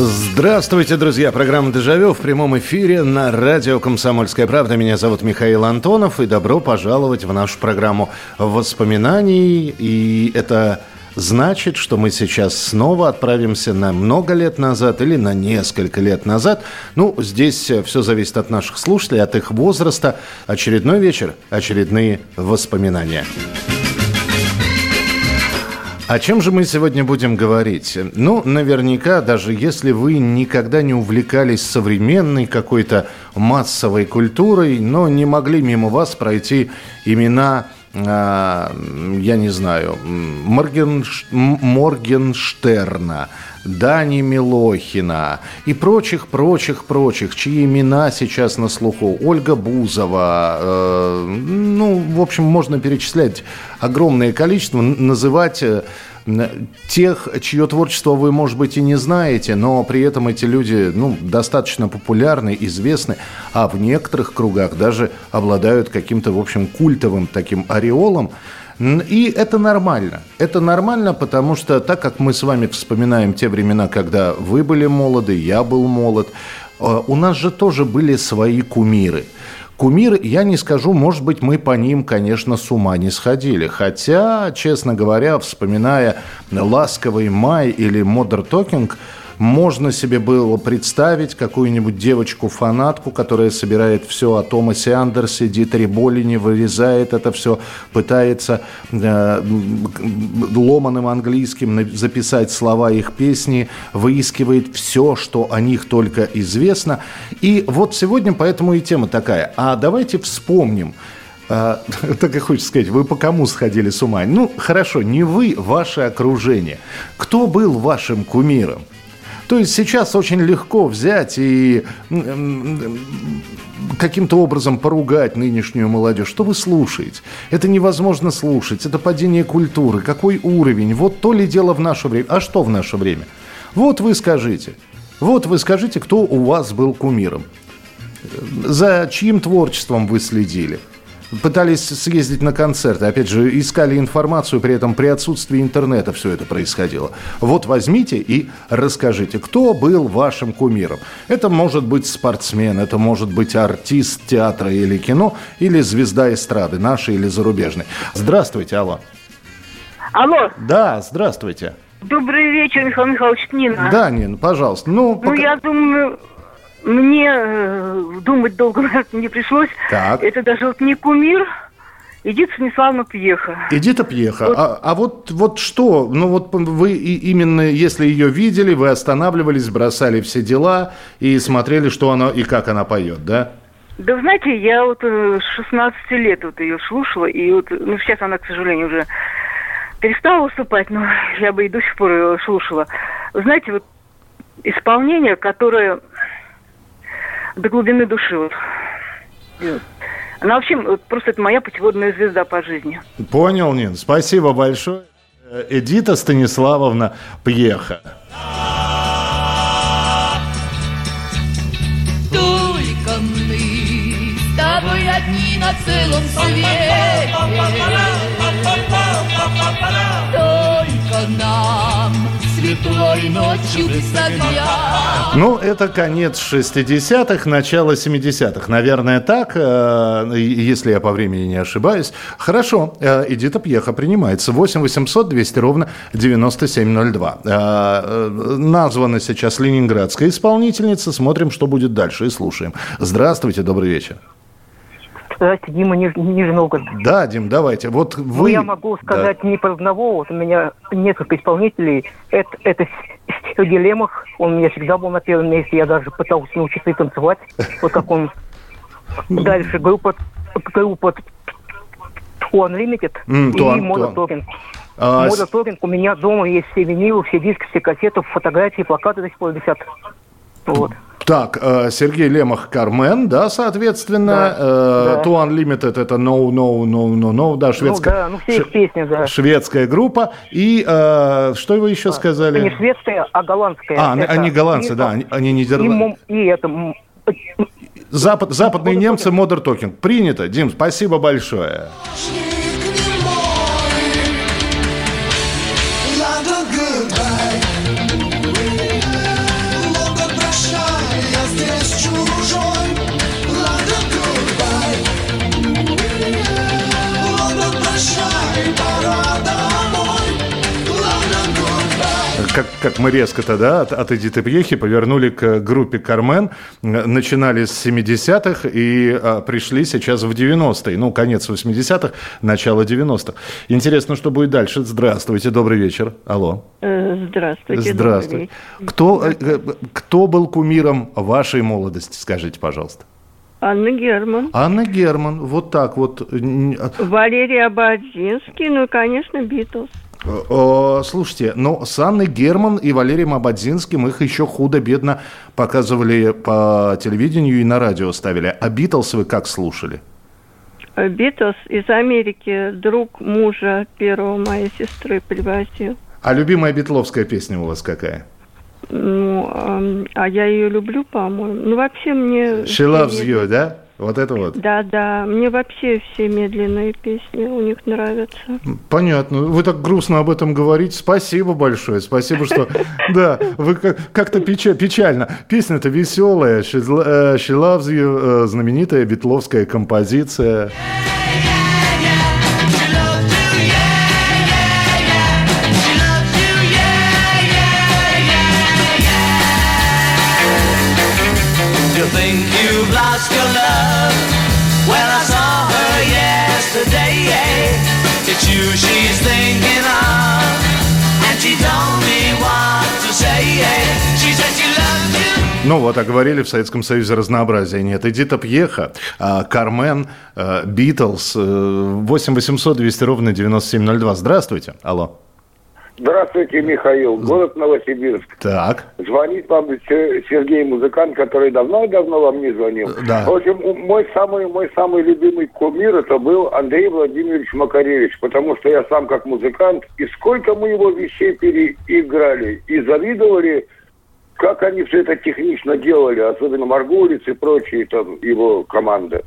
Здравствуйте, друзья. Программа «Дежавю» в прямом эфире на радио «Комсомольская правда». Меня зовут Михаил Антонов, и добро пожаловать в нашу программу воспоминаний. И это значит, что мы сейчас снова отправимся на много лет назад или на несколько лет назад. Ну, здесь все зависит от наших слушателей, от их возраста. Очередной вечер, очередные воспоминания. О чем же мы сегодня будем говорить? Ну, наверняка, даже если вы никогда не увлекались современной какой-то массовой культурой, но не могли мимо вас пройти имена а, я не знаю, Моргенш... Моргенштерна, Дани Милохина и прочих, прочих, прочих, чьи имена сейчас на слуху. Ольга Бузова. Э, ну, в общем, можно перечислять огромное количество, называть э, тех, чье творчество вы, может быть, и не знаете, но при этом эти люди ну, достаточно популярны, известны, а в некоторых кругах даже обладают каким-то, в общем, культовым таким ореолом. И это нормально. Это нормально, потому что так как мы с вами вспоминаем те времена, когда вы были молоды, я был молод, э, у нас же тоже были свои кумиры – Кумир, я не скажу, может быть, мы по ним, конечно, с ума не сходили. Хотя, честно говоря, вспоминая «Ласковый май» или «Модер Токинг», можно себе было представить какую-нибудь девочку-фанатку, которая собирает все о Томасе Андерсе, Дитере Болине, вырезает это все, пытается э, ломаным английским записать слова их песни, выискивает все, что о них только известно. И вот сегодня поэтому и тема такая. А давайте вспомним, а, так и хочется сказать, вы по кому сходили с ума? Ну, хорошо, не вы, ваше окружение. Кто был вашим кумиром? То есть сейчас очень легко взять и каким-то образом поругать нынешнюю молодежь. Что вы слушаете? Это невозможно слушать. Это падение культуры. Какой уровень? Вот то ли дело в наше время. А что в наше время? Вот вы скажите. Вот вы скажите, кто у вас был кумиром. За чьим творчеством вы следили? Пытались съездить на концерты, опять же, искали информацию, при этом при отсутствии интернета все это происходило. Вот возьмите и расскажите, кто был вашим кумиром. Это может быть спортсмен, это может быть артист театра или кино, или звезда эстрады, нашей или зарубежной. Здравствуйте, алло. Алло. Да, здравствуйте. Добрый вечер, Михаил Михайлович Нина. Да, Нин, пожалуйста. Ну, пока... ну я думаю, мне э, думать долго не пришлось. Так. Это даже вот не кумир, Эдита Станиславовна Пьеха. Эдита Пьеха. Вот. А, а вот, вот что? Ну вот вы именно, если ее видели, вы останавливались, бросали все дела и смотрели, что она и как она поет, да? Да, знаете, я вот э, с 16 лет вот ее слушала, и вот, ну, сейчас она, к сожалению, уже перестала выступать, но я бы и до сих пор ее слушала. Вы знаете, вот исполнение, которое до глубины души. Вот. Она вообще вот, просто это моя путеводная звезда по жизни. Понял, Нин. Спасибо большое. Эдита Станиславовна Пьеха. Только мы с тобой одни на целом свете. Только нам светлой ночью без. Ну, это конец 60-х, начало 70-х. Наверное, так, э, если я по времени не ошибаюсь. Хорошо, э, Эдита Пьеха принимается. 8 800 200 ровно 9702. Э, названа сейчас ленинградская исполнительница. Смотрим, что будет дальше и слушаем. Здравствуйте, добрый вечер. Здравствуйте, Дима Ниж, Нижний Новгород. Да, Дим, давайте. Вот ну, вы... Ну, я могу сказать да. не про одного. Вот у меня несколько исполнителей. Это, это Сергей Лемах. Он у меня всегда был на первом месте. Я даже пытался научиться и танцевать. Вот как он. Дальше группа, группа Two Unlimited mm, и Мода Торинг. А, Мода Торинг. У меня дома есть все винилы, все диски, все кассеты, фотографии, плакаты до сих пор висят. Вот. Так, э, Сергей Лемах, Кармен, да, соответственно. Да, Э, да. To Unlimited это No, No, No, No, No, да, шведская, Ну да, ну все их песни, да. шведская группа. И э, что вы еще Это не сказали? шведская, а голландская. А, они- Это они голландцы, да, Beatles они, они И, нидерландцы. Мом- и это... Запад, западные немцы, Модер Токинг. Принято. Дим, спасибо большое. Как, как мы резко-то, да, от, от Эдиты Пьехи повернули к группе Кармен. Начинали с 70-х и а, пришли сейчас в 90-е. Ну, конец 80-х, начало 90-х. Интересно, что будет дальше. Здравствуйте, добрый вечер. Алло. Э, Здравствуйте. Здравствуйте. Кто, э, э, кто был кумиром вашей молодости, скажите, пожалуйста? Анна Герман. Анна Герман, вот так вот. А, Валерий Ободзинский, ну и, конечно, Битлз. Э, Слушайте, но с Анной Герман и Валерием Абадзинским их еще худо-бедно показывали по телевидению и на радио ставили. А Битлз вы как слушали? Э, Битлз из Америки друг мужа первого моей сестры привозил. А любимая битловская песня у вас какая? Ну, а я ее люблю, по-моему. Ну, вообще мне... She loves you, да? Вот это вот. Да, да. Мне вообще все медленные песни у них нравятся. Понятно. Вы так грустно об этом говорите. Спасибо большое. Спасибо, что... Да, вы как- как-то печа- печально. Песня-то веселая. She loves you, знаменитая битловская композиция. Ну вот, а говорили в Советском Союзе разнообразия нет. Эдита Пьеха, а, Кармен, а, Битлз, э, 8 800 200 ровно 9702. Здравствуйте. Алло. Здравствуйте, Михаил. Город Новосибирск. Так. Звонит вам Се- Сергей Музыкант, который давно-давно вам не звонил. Да. В общем, мой самый, мой самый любимый кумир это был Андрей Владимирович Макаревич, потому что я сам как музыкант, и сколько мы его вещей переиграли, и завидовали, как они все это технично делали, особенно Маргулиц и прочие там его команда.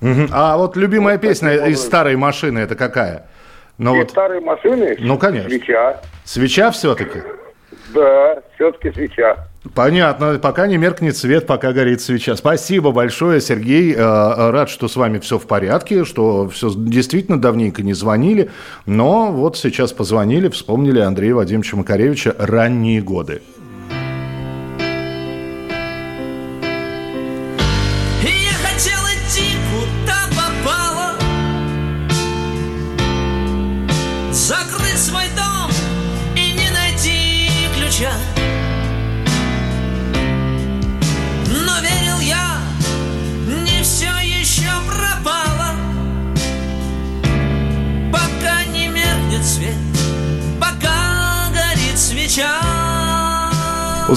Мгм. А вот любимая Вот песня из старой машины это какая? Ну вот, старые машины, Ну, конечно. свеча, свеча все-таки? да, все-таки свеча. Понятно, пока не меркнет свет, пока горит свеча. Спасибо большое, Сергей. Э, Рад, что с вами все в порядке, что все действительно давненько не звонили. Но вот сейчас позвонили, вспомнили Андрея Вадимовича Макаревича ранние годы.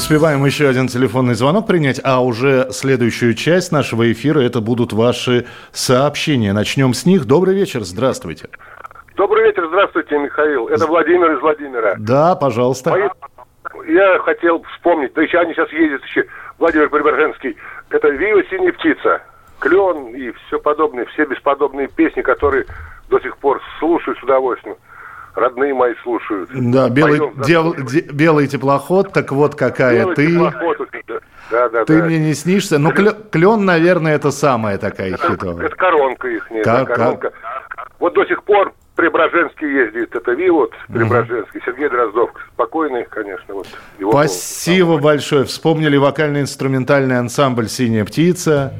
Успеваем еще один телефонный звонок принять, а уже следующую часть нашего эфира это будут ваши сообщения. Начнем с них. Добрый вечер, здравствуйте. Добрый вечер, здравствуйте, Михаил. Это Владимир из Владимира. Да, пожалуйста. Мои- Я хотел вспомнить, да еще они сейчас ездят еще, Владимир Приборженский, это «Вива синяя птица», «Клен» и все подобные, все бесподобные песни, которые до сих пор слушаю с удовольствием. Родные мои слушают. Да, белый, да, слушаем. де- белый теплоход, так вот какая Белый ты. теплоход. Да, да, Ты да. мне не снишься. Ну, клен, клен, наверное, это самая такая хитовая. Это коронка их, Как- коронка. Вот до сих пор Преображенский ездит, это Ви, вот, Преображенский, Сергей Дроздов, спокойный, конечно, вот. его Спасибо большое. Вспомнили вокально-инструментальный ансамбль «Синяя птица».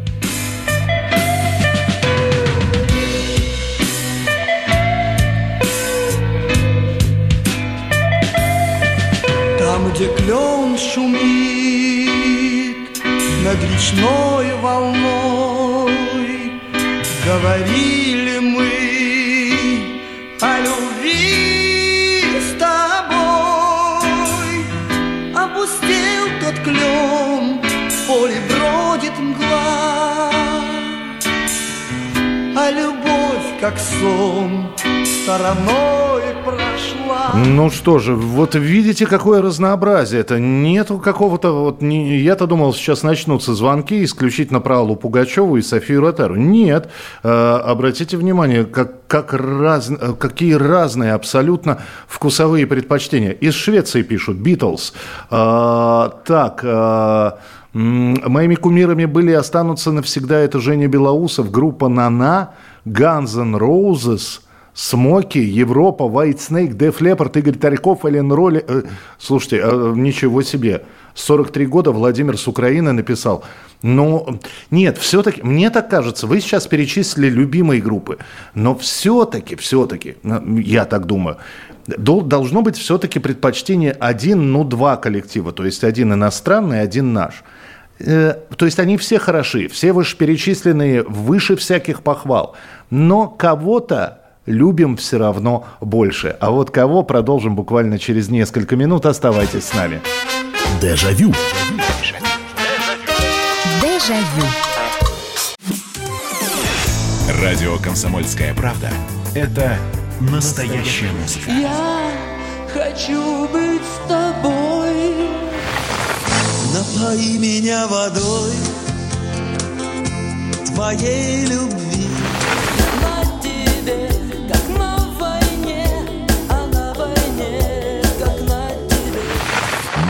шумит над речной волной. Говорили мы о любви с тобой. Опустил тот клен, в поле бродит мгла. А любовь, как сон, стороной прав. Ну что же, вот видите, какое разнообразие. Это нету какого-то вот... Не, я-то думал, сейчас начнутся звонки исключительно про Аллу Пугачеву и Софию Ротару. Нет. Э, обратите внимание, как, как раз, э, какие разные абсолютно вкусовые предпочтения. Из Швеции пишут, Битлз. Э, так... Э, Моими кумирами были и останутся навсегда это Женя Белоусов, группа «Нана», Guns N' Roses, Смоки, Европа, White Snake, Def Leppard, Игорь Тарьков, Элен Роли. Э, слушайте, э, ничего себе. 43 года Владимир с Украины написал. Но нет, все-таки, мне так кажется, вы сейчас перечислили любимые группы, но все-таки, все-таки, я так думаю, должно быть все-таки предпочтение один, ну два коллектива, то есть один иностранный, один наш – Э, то есть они все хороши, все вышеперечисленные выше всяких похвал. Но кого-то любим все равно больше. А вот кого продолжим буквально через несколько минут. Оставайтесь с нами. Дежавю. Дежавю. Радио «Комсомольская правда» — это настоящая музыка. Я хочу быть с тобой. Напои меня водой твоей любви.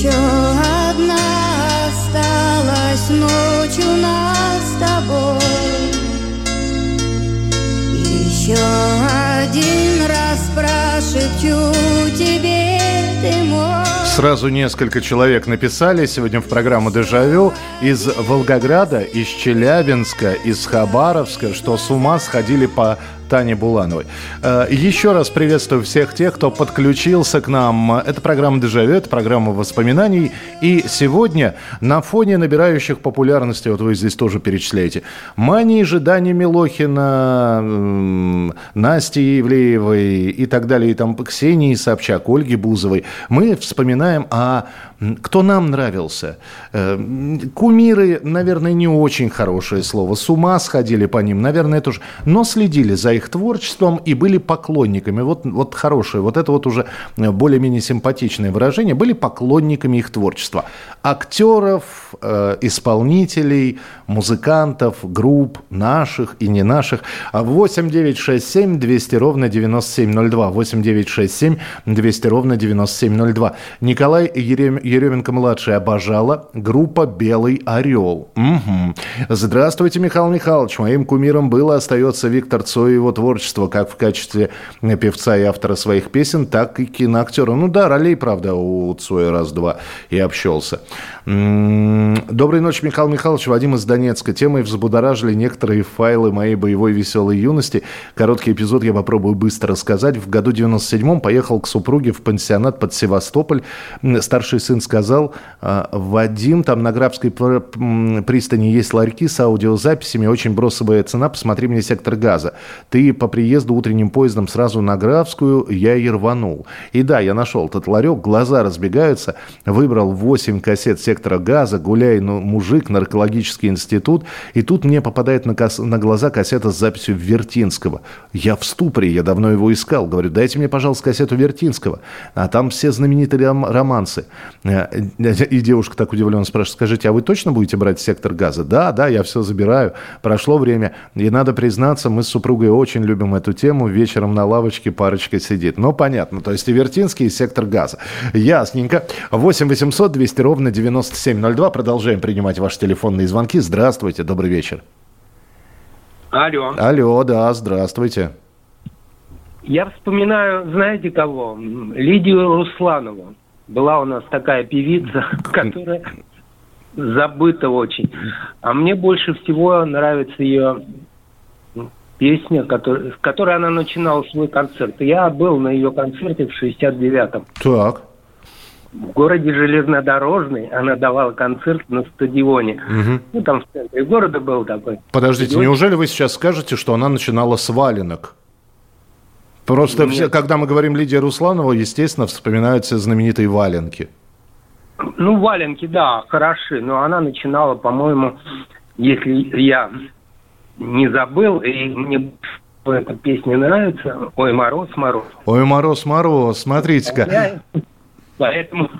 Еще одна осталась ночь у нас с тобой. Еще один раз прошепчу тебе, ты мой. Сразу несколько человек написали сегодня в программу «Дежавю» из Волгограда, из Челябинска, из Хабаровска, что с ума сходили по Тане Булановой. Э, Еще раз приветствую всех тех, кто подключился к нам. Это программа «Дежавю», это программа воспоминаний. И сегодня на фоне набирающих популярности, вот вы здесь тоже перечисляете, Мани же Дани Милохина, Насти Евлеевой и так далее, и там Ксении Собчак, Ольги Бузовой, мы вспоминаем о кто нам нравился. Э, Кумиры, наверное, не очень хорошее слово. С ума сходили по ним, наверное, тоже. Но следили за их творчеством и были поклонниками. Вот, вот хорошее, вот это вот уже более-менее симпатичное выражение. Были поклонниками их творчества. Актеров, э, исполнителей, музыкантов, групп, наших и не наших. А 8 9 6 7 200 ровно 9702. 8 9 6 7 200 ровно 9702. Николай Ерем- Еременко-младший обожала группа «Белый орел». Мгм. Здравствуйте, Михаил Михайлович. Моим кумиром было, остается Виктор Цой и его творчество, как в качестве певца и автора своих песен, так и киноактера. Ну да, ролей, правда, у Цоя раз-два и общался. М, Доброй ночи, Михаил Михайлович. Вадим из Донецка. Темой взбудоражили некоторые файлы моей боевой веселой юности. Короткий эпизод я попробую быстро рассказать. В году 97-м поехал к супруге в пансионат под Севастополь. Старший сын сказал, «А, Вадим, там на Грабской пристани есть ларьки с аудиозаписями, очень бросовая цена, посмотри мне сектор газа. Ты по приезду утренним поездом сразу на Графскую, я и рванул. И да, я нашел этот ларек, глаза разбегаются, выбрал 8 кассет сектора газа, гуляй, ну, мужик, наркологический институт, и тут мне попадает на, кас- на глаза кассета с записью Вертинского. Я в ступоре, я давно его искал. Говорю, дайте мне, пожалуйста, кассету Вертинского. А там все знаменитые ром- романсы. Э, И девушка так удивленно спрашивает, скажите, а вы точно будете брать сектор газа? Да, да, я все забираю. Прошло время, и надо признаться, мы с супругой очень любим эту тему. Вечером на лавочке парочка сидит. Ну, понятно, то есть и Вертинский, и сектор газа. Ясненько. 8 800 200 ровно 9702. Продолжаем принимать ваши телефонные звонки. Здравствуйте, добрый вечер. Алло. Алло, да, здравствуйте. Я вспоминаю, знаете кого? Лидию Русланову. Была у нас такая певица, которая забыта очень. А мне больше всего нравится ее песня, который, с которой она начинала свой концерт. Я был на ее концерте в 69-м. Так. В городе Железнодорожный она давала концерт на стадионе. Мгм. Ну, там в центре города был такой. Подождите, стадион. неужели вы сейчас скажете, что она начинала с валенок? Просто Нет. все, когда мы говорим Лидия Русланова, естественно, вспоминаются знаменитые валенки. Ну, валенки, да, хороши, но она начинала, по-моему, если я не забыл, и мне эта песня нравится, «Ой, мороз, мороз». Ой, мороз, мороз, смотрите-ка. Поэтому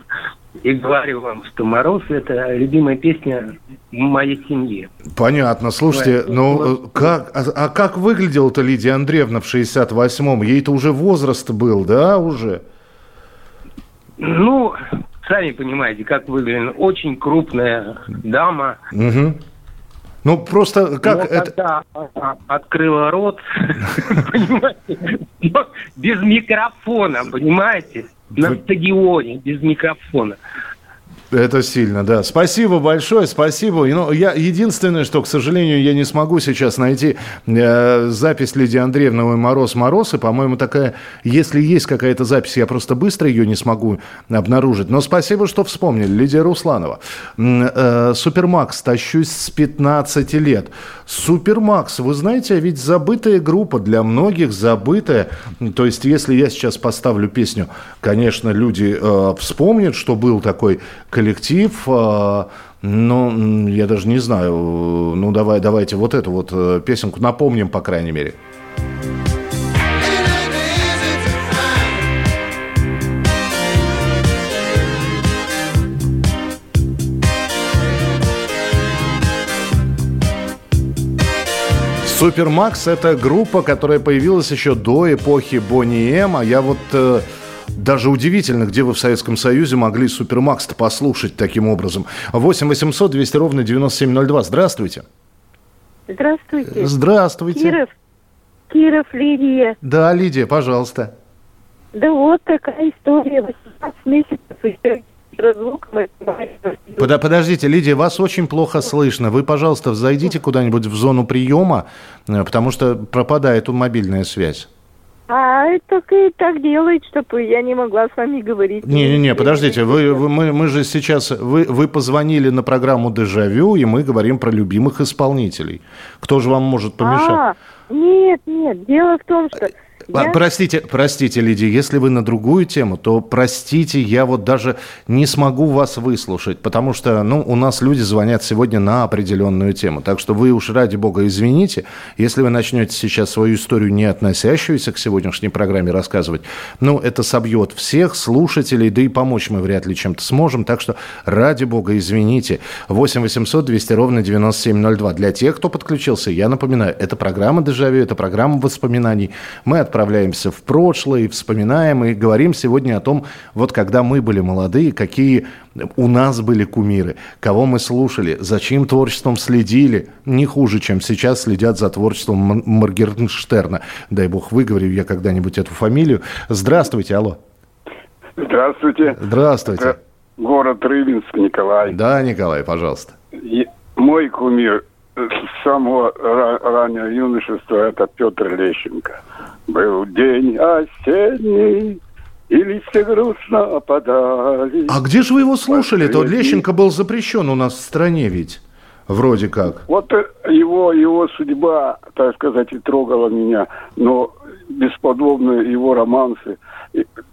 и говорю вам, что «Мороз» — это любимая песня моей семьи. Понятно. Слушайте, Ой, ну вот. э, как, а, а как выглядела-то Лидия Андреевна в 68-м? Ей-то уже возраст был, да, уже? Ну, сами понимаете, как выглядит. Очень крупная дама. Мгм. Ну, просто как Но это... когда она открыла рот, понимаете, без микрофона, понимаете, на стадионе без микрофона. Это сильно, да. Спасибо большое, спасибо. И, Ну, я, единственное, что, к сожалению, я не смогу сейчас найти э, запись Лидии Андреевны «Ой, «Мороз, мороз», и, по-моему, такая, если есть какая-то запись, я просто быстро ее не смогу обнаружить. Но спасибо, что вспомнили. Лидия Русланова. М, э, Супермакс, тащусь с 15 лет. Супермакс, вы знаете, ведь забытая группа, для многих забытая. То есть, если я сейчас поставлю песню, конечно, люди э, вспомнят, что был такой коллектив, э, м, я даже не знаю, э, ну давай, давайте вот эту вот э, песенку напомним, по крайней мере. Супермакс – это группа, которая появилась еще до эпохи Бонни М. А я вот э, даже удивительно, где вы в Советском Союзе могли Супермакс-то послушать таким образом. 8 800 200 ровно 9702. Здравствуйте. Здравствуйте. Здравствуйте. Киров. Киров, Лидия. Да, Лидия, пожалуйста. Да вот такая история. 18 месяцев еще Пода- подождите, Лидия, вас очень плохо слышно. Вы, пожалуйста, зайдите куда-нибудь в зону приема, э, потому что пропадает мобильная связь. А это и так делает, чтобы я не могла с вами говорить. Не-не-не, подождите, вы, вы- мы, мы же сейчас, вы, вы позвонили на программу «Дежавю», и мы говорим про любимых исполнителей. Кто же вам может помешать? А, нет, нет. Дело в том, что... А, я- Простите, простите, Лидия, если вы на другую тему, то простите, я вот даже не смогу вас выслушать, потому что, ну, у нас люди звонят сегодня на определенную тему. Так что вы уж ради бога извините, если вы начнете сейчас свою историю, не относящуюся к сегодняшней программе, рассказывать, ну, это собьет всех слушателей, да и помочь мы вряд ли чем-то сможем. Так что ради бога извините. 8 800 200 ровно 9702. Для тех, кто подключился, я напоминаю, это программа «Дежавю», это программа воспоминаний. Мы отправляемся в прошлое, вспоминаем и говорим сегодня о том, вот когда мы были молодые, какие у нас были кумиры, кого мы слушали, за чьим творчеством следили, не хуже, чем сейчас следят за творчеством Моргенштерна. Дай бог выговорю я когда-нибудь эту фамилию. Здравствуйте, алло. Здравствуйте. Здравствуйте. Это город Рыбинск, Николай. Да, Николай, пожалуйста. И мой кумир с самого ра- раннего юношества это Петр Лещенко. Был день осенний, и листья грустно опадали. А где же вы его слушали? То Лещенко был запрещен у нас в стране ведь. Вроде как. Вот э, его, его судьба, так сказать, и трогала меня, но бесподобно его романсы,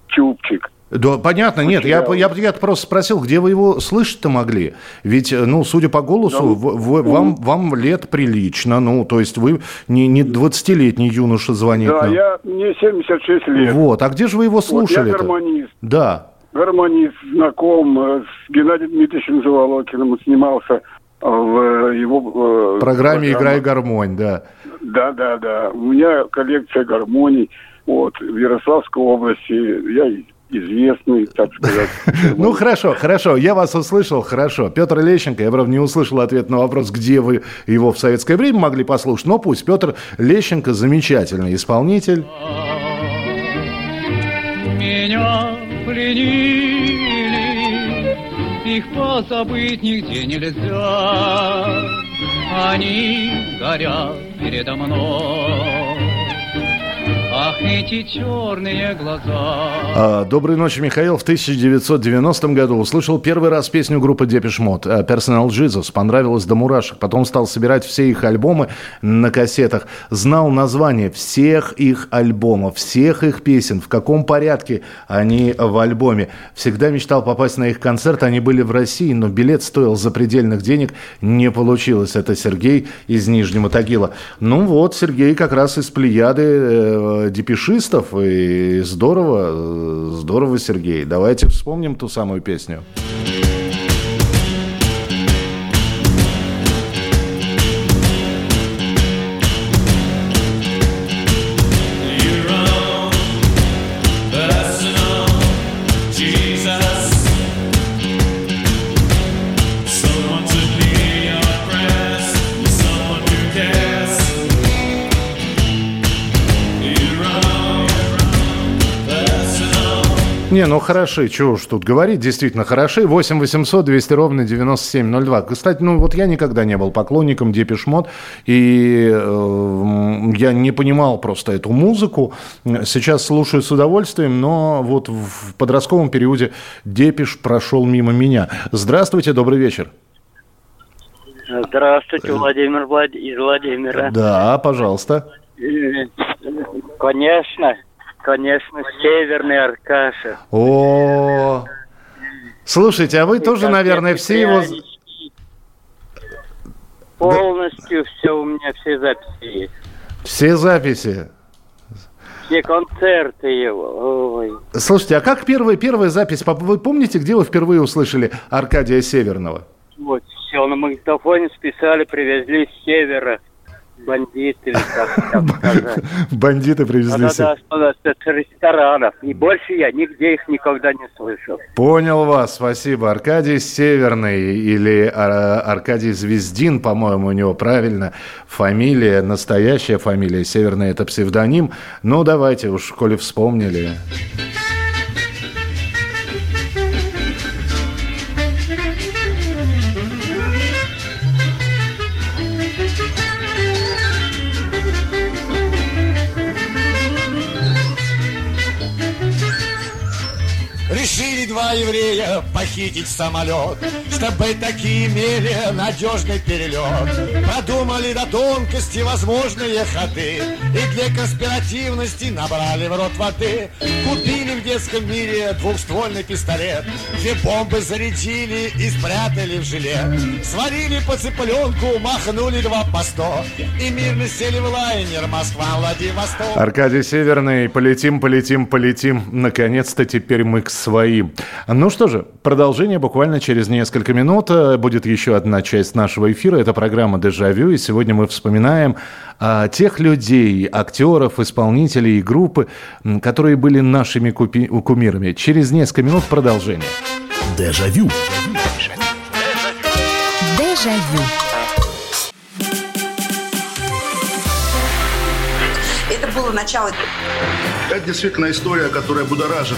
Чупчик. Да, понятно, нет, я, я, я просто спросил, где вы его слышать-то могли? Ведь, э, ну, судя по голосу, в- в- вам, вам лет прилично, ну, то есть вы не, не 20-летний юноша звонит Да, нам. я, мне 76 лет. Вот, а где же вы его Вот слушали я гармонист. Да. гармонист, знаком э, с Геннадием Дмитриевичем Заволокиным, снимался э, в его... э, программе. «Играй гармонь», да. Да, да, да. У меня коллекция гармоний. Вот, в Ярославской области я известный, так сказать. Ну, хорошо, хорошо, я вас услышал, хорошо. Петр Лещенко, я, правда, не услышал ответ на вопрос, где вы его в советское время могли послушать, но пусть. Петр Лещенко замечательный исполнитель. Меня пленили, их позабыть нигде нельзя. Они горят передо мной, Ах, эти черные глаза. А, Доброй ночи, Михаил. В 1990 году услышал первый раз песню группы Depeche Mode Personal Jesus. Понравилось до мурашек. Потом стал собирать все их альбомы на кассетах. Знал название всех их альбомов, всех их песен, в каком порядке они в альбоме. Всегда мечтал попасть на их концерт. Они были в России, но билет стоил запредельных денег. Не получилось. Это Сергей из Нижнего Тагила. Ну вот, Сергей как раз из плеяды э, депешистов. И здорово, э, здорово, Сергей. Давайте вспомним ту самую песню. Не, ну хороши, чего уж тут говорить, действительно хороши. 8 800 200 ровно 9702. Кстати, ну вот я никогда не был поклонником Депешмот, и э, я не понимал просто эту музыку. Сейчас слушаю с удовольствием, но вот в подростковом периоде Депеш прошел мимо меня. Здравствуйте, добрый вечер. Здравствуйте, Владимир Влад... из Владимира. Да, пожалуйста. Конечно, конечно, Северный Аркаша. О, слушайте, а вы тоже, наверное, все его... Полностью все у меня, все записи есть. Все записи. Все концерты его. Ой. Слушайте, а как первая, первая запись? Вы помните, где вы впервые услышали Аркадия Северного? Вот, все на магнитофоне списали, привезли с севера. Бандиты, или как сказать. Бандиты привезли Да-да-да, се- что-то с ресторанов. И больше я нигде их никогда не слышал. Понял вас, спасибо. Аркадий Северный или а, Аркадий Звездин, по-моему, у него правильно фамилия, настоящая фамилия. Северный это псевдоним. Ну, давайте уж, коли вспомнили. Похитить самолет, чтобы такие имели надежный перелет. Продумали до тонкости возможные ходы и для конспиративности набрали в рот воды. Купили в детском мире двухствольный пистолет, две бомбы зарядили и спрятали в жилет. Сварили по цыпленку, махнули два по сто и мирно сели в лайнер Москва-Владивосток. Аркадий Северный, полетим, полетим, полетим. Наконец-то теперь мы к своим. Ну что же, продолжение буквально через несколько минут. Э, Будет еще одна часть нашего эфира. Это программа «Дежавю». И сегодня мы вспоминаем а, тех людей, актеров, исполнителей и группы, которые были нашими купи- кумирами. Через несколько минут продолжение. Дежавю. Дежавю. Это было начало. Это действительно история, которая будоражит.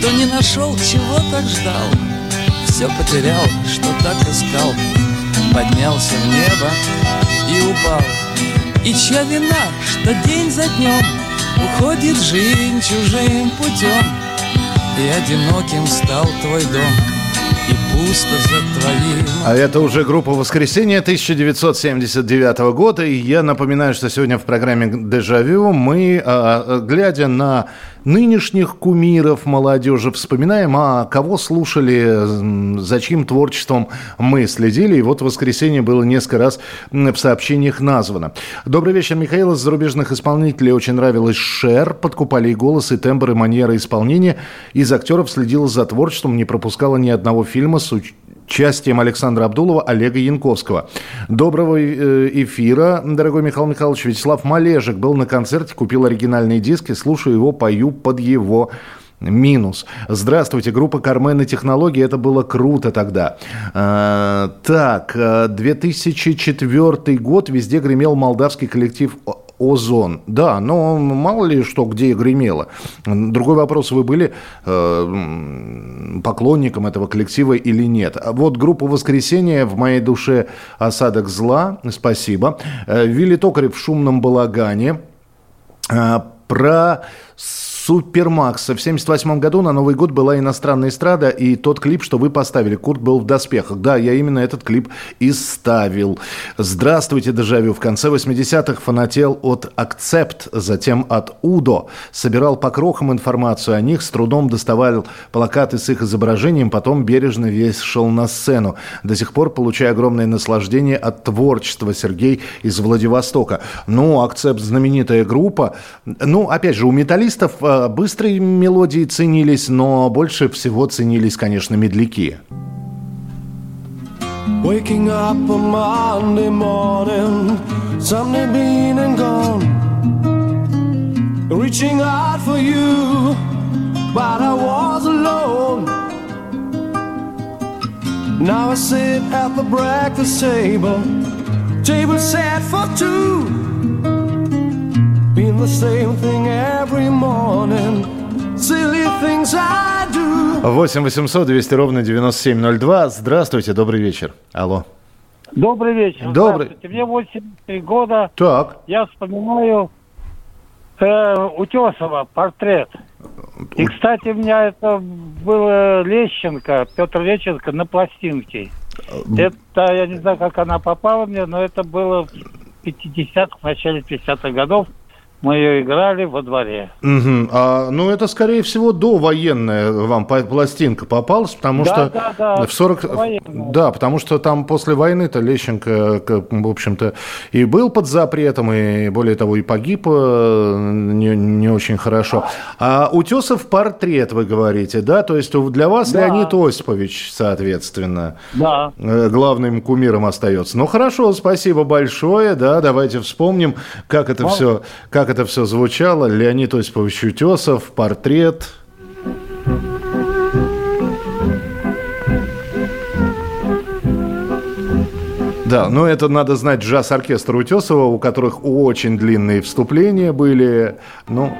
что не нашел, чего так ждал, все потерял, что так искал, поднялся в небо и упал. И чья вина, что день за днем уходит жизнь чужим путем, и одиноким стал твой дом, А это уже группа «Воскресенье» 1979 года. И я напоминаю, что сегодня в программе «Дежавю» мы, а, глядя на нынешних кумиров молодежи, вспоминаем, а кого слушали, за чьим творчеством мы следили. И вот «Воскресенье» было несколько раз в сообщениях названо. Добрый вечер, Михаил. Из зарубежных исполнителей очень нравилась Шер. Подкупали и голос, и тембр, и манера исполнения. Из актеров следила за творчеством, не пропускала ни одного фильма с уч- участием Александра Абдулова, Олега Янковского. Доброго э, эфира, дорогой Михаил Михайлович. Вячеслав Малежик был на концерте, купил оригинальные диски, слушаю его, пою под его Минус. Здравствуйте, группа Кармен и технологии. Это было круто тогда. А, так, а, 2004 год. Везде гремел молдавский коллектив Озон. Да, но мало ли что где гремело. Другой вопрос, вы были э, поклонником этого коллектива или нет. Вот группа «Воскресенье» в моей душе «Осадок зла». Спасибо. Э, Вилли Токарев в «Шумном балагане». А, Про Супермакс. В 78 году на Новый год была иностранная эстрада, и тот клип, что вы поставили, Курт был в доспехах. Да, я именно этот клип и ставил. Здравствуйте, Дежавю. В конце 80-х фанател от Акцепт, затем от Удо. Собирал по крохам информацию о них, с трудом доставал плакаты с их изображением, потом бережно вешал на сцену. До сих пор получаю огромное наслаждение от творчества Сергей из Владивостока. Ну, Акцепт знаменитая группа. Ну, опять же, у металлистов э, быстрые мелодии ценились, но больше всего ценились, конечно, медляки. Waking up on Monday morning, Sunday been and gone. Reaching out for you, but I was alone. Now I sit at the breakfast table, table set for two. Been the same thing every morning, 8 800 200 ровно 9702. Здравствуйте, добрый вечер. Алло. Добрый вечер. Добрый. Здравствуйте. Мне 83 года. Так. Я вспоминаю э, Утесова портрет. И, кстати, у меня это было Лещенко, Петр Лещенко на пластинке. Это, я не знаю, как она попала мне, но это было в 50-х, в начале 50-х годов. Мы ее играли во дворе. Мгм. А, ну, это, скорее всего, довоенная вам по- пластинка попалась, потому Да, что да, да, в 40... довоенная. Да, потому что там после войны-то Лещенко, в общем-то, и был под запретом, и, более того, и погиб э, не, не очень хорошо. А Утесов портрет, вы говорите, да? То есть для вас Да. Леонид Осипович, соответственно, Да. э, главным кумиром остается. Ну, хорошо, спасибо большое, да, давайте вспомним, как это Мол- все, как это все звучало. Леонид Осипович Утесов, портрет. Да, но это надо знать джаз-оркестр Утесова, у которых очень длинные вступления были. Ну,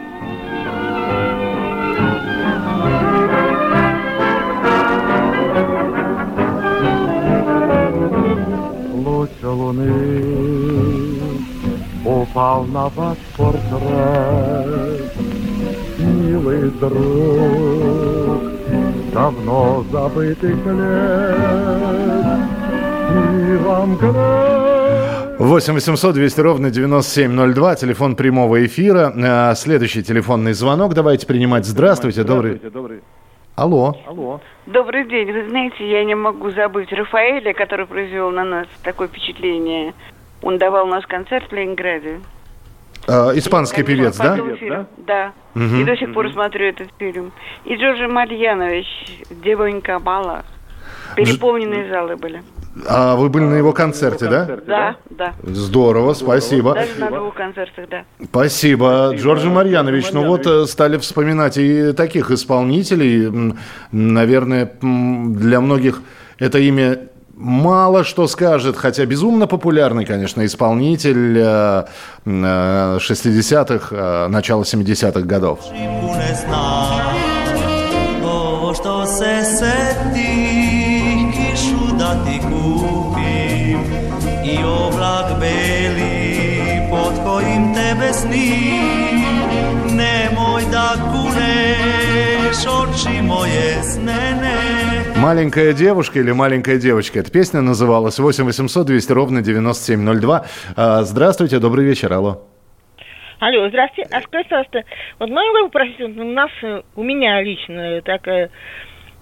упал на ваш портрет, милый друг давно забытых лет. И вам грех 8 800 200 ровно 9702, телефон прямого эфира. А, Следующий телефонный звонок давайте принимать. Здравствуйте, добрый. Алло. Алло. Добрый день. Вы знаете, я не могу забыть Рафаэля, который произвел на нас такое впечатление. Он давал наш концерт в Ленинграде. А, Испанский певец, да? Фильм. Да. Мгм. И до сих пор смотрю этот фильм. И Джорджи Мальянович, Девонька Бала. Переполненные залы были. А вы были на его концерте, да? Да, да. Здорово, спасибо. Даже на двух концертах, да. Спасибо, Джорджи Марьянович. Ну вот э, стали вспоминать и таких исполнителей. Наверное, для многих это имя мало что скажет, хотя безумно популярный, конечно, исполнитель э, м, э, 60-х, э, начала 70-х годов. Nemoj da kuneš oči moje snene Маленькая девушка или маленькая девочка. Эта песня называлась 8 800 200 ровно 9702. А, Здравствуйте, добрый вечер, алло. Алло, здравствуйте. А скажите, пожалуйста, вот могу попросить, вот у нас, э, у меня лично такая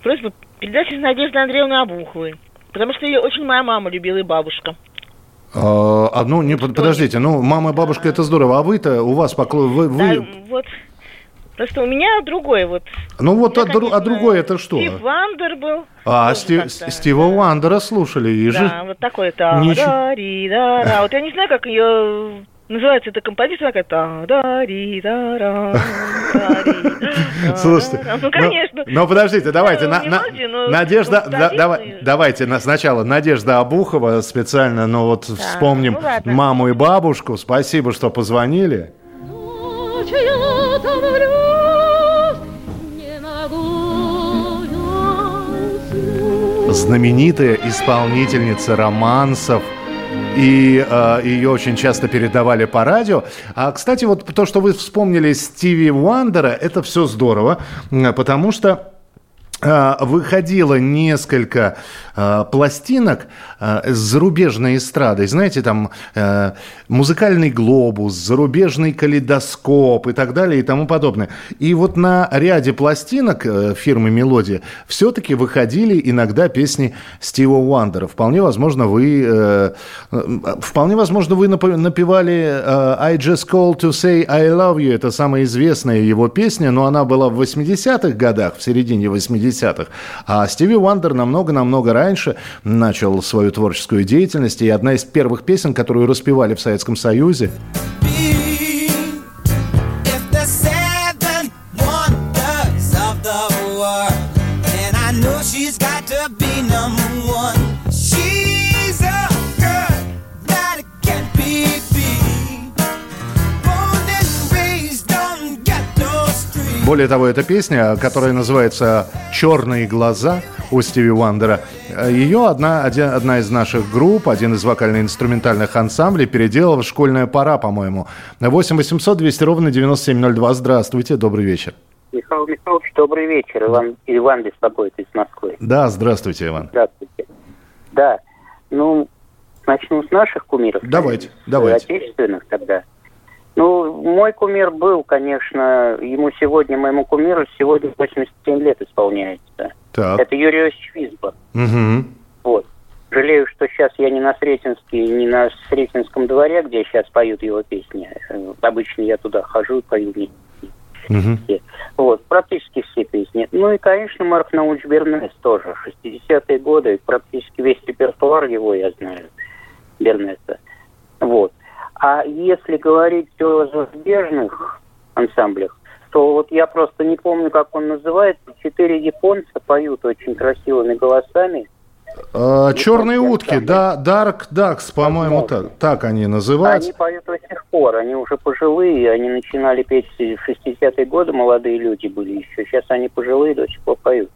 просьба передачи с Надеждой Андреевной Обуховой. Потому что ее очень моя мама любила и бабушка. А, а, ну, не, под- подождите, ну, мама и бабушка, это здорово. А вы-то, у вас поклон... Вы, вы- Да, вот Просто у меня другой вот. Ну вот, а, а конечно, другой это что? Стив Вандер был. А, Тоже Сти- как-то. Стива Уандера слушали. И же... Да, вот такой та Ничего- да ри да да Вот я не знаю, как ее называется эта композиция, такая та да ри да ра Слушайте, Ну, конечно. Ну, подождите, давайте. Ну, но Надежда, ну, да- старинный. давай- давайте на- сначала Надежда Обухова специально, ну вот вспомним ну маму и бабушку. Спасибо, что позвонили. Знаменитая исполнительница романсов. И э, ее очень часто передавали по радио. А, кстати, вот то, что вы вспомнили Стиви Уандера, это все здорово, потому что выходило несколько э, пластинок э, с зарубежной эстрадой. Знаете, там э, музыкальный глобус, зарубежный калейдоскоп и так далее и тому подобное. И вот на ряде пластинок э, фирмы Мелодия все-таки выходили иногда песни Стива Уандера. Вполне возможно, вы э, э, вполне возможно, вы напевали э, I just called to say I love you. Это самая известная его песня, но она была в 80-х годах, в середине 80-х. А Стиви Уандер намного-намного раньше начал свою творческую деятельность. И одна из первых песен, которую распевали в Советском Союзе, Более того, эта песня, которая называется «Черные глаза» у Стиви Уандера, ее одна, один- одна из наших групп, один из вокально-инструментальных ансамблей переделала в «Школьная пора», по-моему. 8 800 200 ровно 9702. Здравствуйте, добрый вечер. Михаил Михайлович, добрый вечер. Иван, Иван беспокоит из Москвы. Да, здравствуйте, Иван. Здравствуйте. Да, ну, начну с наших кумиров. Давайте, С давайте. отечественных тогда. Ну, мой кумир был, конечно, ему сегодня, моему кумиру, сегодня 87 лет исполняется. Так. Это Юрий Иосифович Висбор. Мгм. Вот. Жалею, что сейчас я не на Сретенске, не на Сретенском дворе, где сейчас поют его песни. Э, Обычно я туда хожу и пою вместе. все. Вот, практически все песни. Ну и, конечно, Марк Науч Бернес тоже. 60-е годы, практически весь репертуар его я знаю, Бернеса. Вот. А если говорить о зарубежных ансамблях, то вот я просто не помню, как он называется. Четыре японца поют очень красивыми голосами. А, «Черные утки», да, Dark Ducks, по-моему, так, так они называются. Они поют до сих пор, они уже пожилые, они начинали петь в 60-е годы, молодые люди были еще, сейчас они пожилые, до сих пор поют.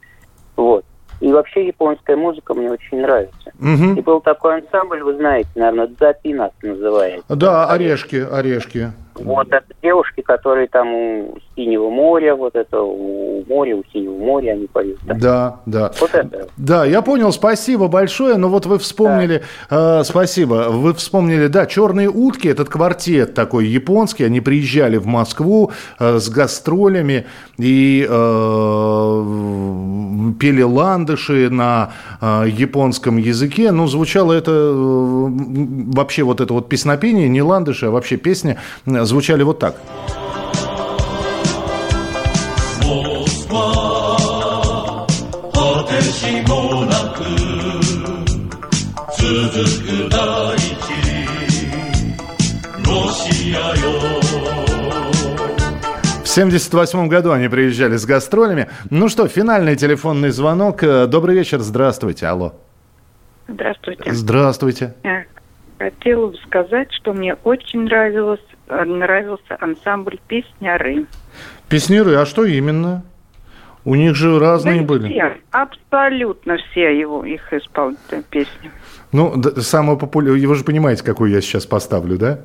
Вот. И вообще японская музыка мне очень нравится. Мгм. И был такой ансамбль, вы знаете, наверное, Дзапинат называется. Да, орешки, орешки. Вот это девушки, которые там у Синего моря, вот это у моря, у Синего моря они поют. да. Да, да. Вот это. Да, я понял, спасибо большое. Но вот вы вспомнили, э, спасибо, вы вспомнили, да, «Черные утки», этот квартет такой японский, они приезжали в Москву э, с гастролями и э, пели ландыши на э, японском языке. Ну, звучало это э, вообще вот это вот песнопение, не ландыши, а вообще песни э, звучали вот так. В 78 году они приезжали с гастролями. Ну что, финальный телефонный звонок. Э, добрый вечер, здравствуйте, алло. Здравствуйте. Здравствуйте. Э, хотела бы сказать, что мне очень нравилось нравился ансамбль «Песняры». Песниры, а что именно? У них же разные Да были. все, абсолютно все его, их исполнительные песни. Ну, д- самое популярное, вы же понимаете, какую я сейчас поставлю, да?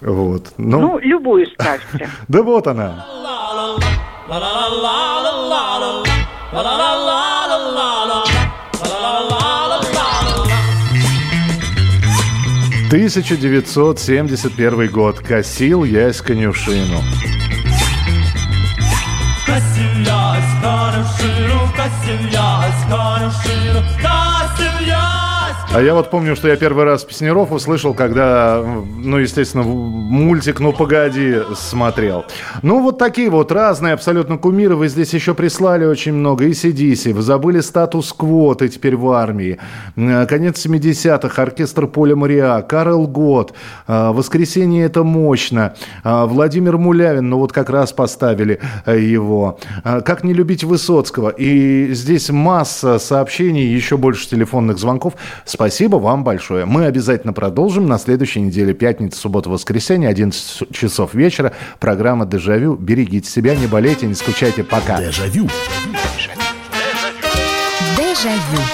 Вот. Ну, Ну, любую ставьте. да вот она. La la la la la la la la la la la la la la 1971 год. Косил я с конюшину. Косил я с конюшину, косил я с конюшину. А я вот помню, что я первый раз Песнеров услышал, когда, ну, естественно, мультик «Ну, погоди» смотрел. Ну, вот такие вот разные абсолютно кумиры. Вы здесь еще прислали очень много. И Сидиси. Вы забыли статус-кво, ты теперь в армии. Э, конец 70-х. Оркестр Поля Мариа. Карл Гот. Э, Воскресенье это мощно. Э, Владимир Мулявин. Ну, вот как раз поставили его. Как не любить Высоцкого. И здесь масса сообщений, еще больше телефонных звонков. Спасибо вам большое. Мы обязательно продолжим на следующей неделе. Пятница, суббота, воскресенье, 11 часов вечера. Программа «Дежавю». Берегите себя, не болейте, не скучайте. Пока. Дежавю. Дежавю.